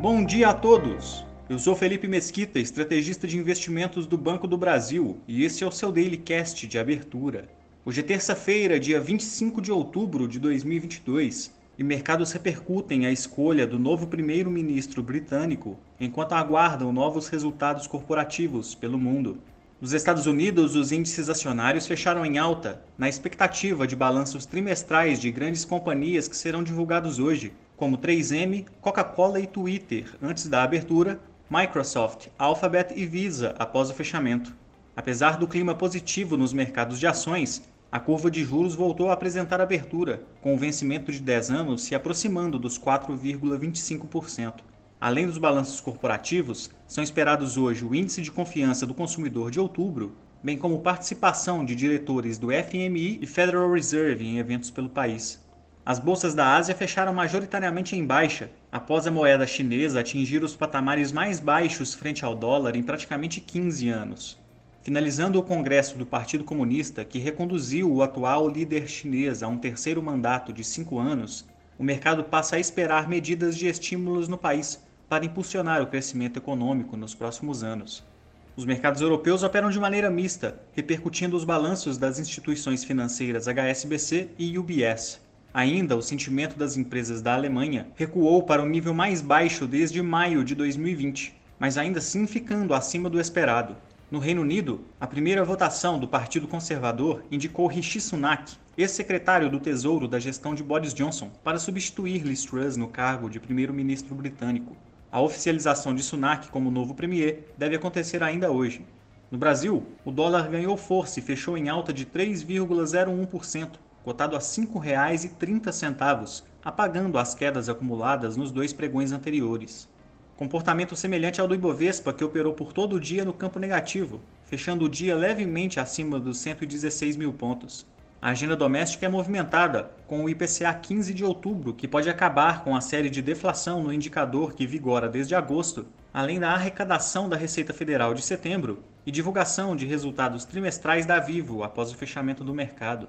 Bom dia a todos! Eu sou Felipe Mesquita, estrategista de investimentos do Banco do Brasil, e este é o seu Daily Cast de abertura. Hoje é terça-feira, dia 25 de outubro de 2022, e mercados repercutem a escolha do novo primeiro-ministro britânico enquanto aguardam novos resultados corporativos pelo mundo. Nos Estados Unidos, os índices acionários fecharam em alta, na expectativa de balanços trimestrais de grandes companhias que serão divulgados hoje, como 3M, Coca-Cola e Twitter antes da abertura, Microsoft, Alphabet e Visa após o fechamento. Apesar do clima positivo nos mercados de ações, a curva de juros voltou a apresentar abertura, com o vencimento de 10 anos se aproximando dos 4,25%. Além dos balanços corporativos, são esperados hoje o Índice de Confiança do Consumidor de outubro, bem como participação de diretores do FMI e Federal Reserve em eventos pelo país. As bolsas da Ásia fecharam majoritariamente em baixa, após a moeda chinesa atingir os patamares mais baixos frente ao dólar em praticamente 15 anos. Finalizando o congresso do Partido Comunista, que reconduziu o atual líder chinês a um terceiro mandato de cinco anos, o mercado passa a esperar medidas de estímulos no país para impulsionar o crescimento econômico nos próximos anos. Os mercados europeus operam de maneira mista, repercutindo os balanços das instituições financeiras HSBC e UBS. Ainda, o sentimento das empresas da Alemanha recuou para o nível mais baixo desde maio de 2020, mas ainda assim ficando acima do esperado. No Reino Unido, a primeira votação do Partido Conservador indicou Rishi Sunak, ex-secretário do Tesouro da gestão de Boris Johnson, para substituir Liz Truss no cargo de primeiro-ministro britânico. A oficialização de Sunak como novo premier deve acontecer ainda hoje. No Brasil, o dólar ganhou força e fechou em alta de 3,01%, cotado a R$ 5,30, apagando as quedas acumuladas nos dois pregões anteriores. Comportamento semelhante ao do Ibovespa, que operou por todo o dia no campo negativo, fechando o dia levemente acima dos 116 mil pontos. A agenda doméstica é movimentada, com o IPCA 15 de outubro, que pode acabar com a série de deflação no indicador que vigora desde agosto, além da arrecadação da Receita Federal de setembro e divulgação de resultados trimestrais da Vivo após o fechamento do mercado.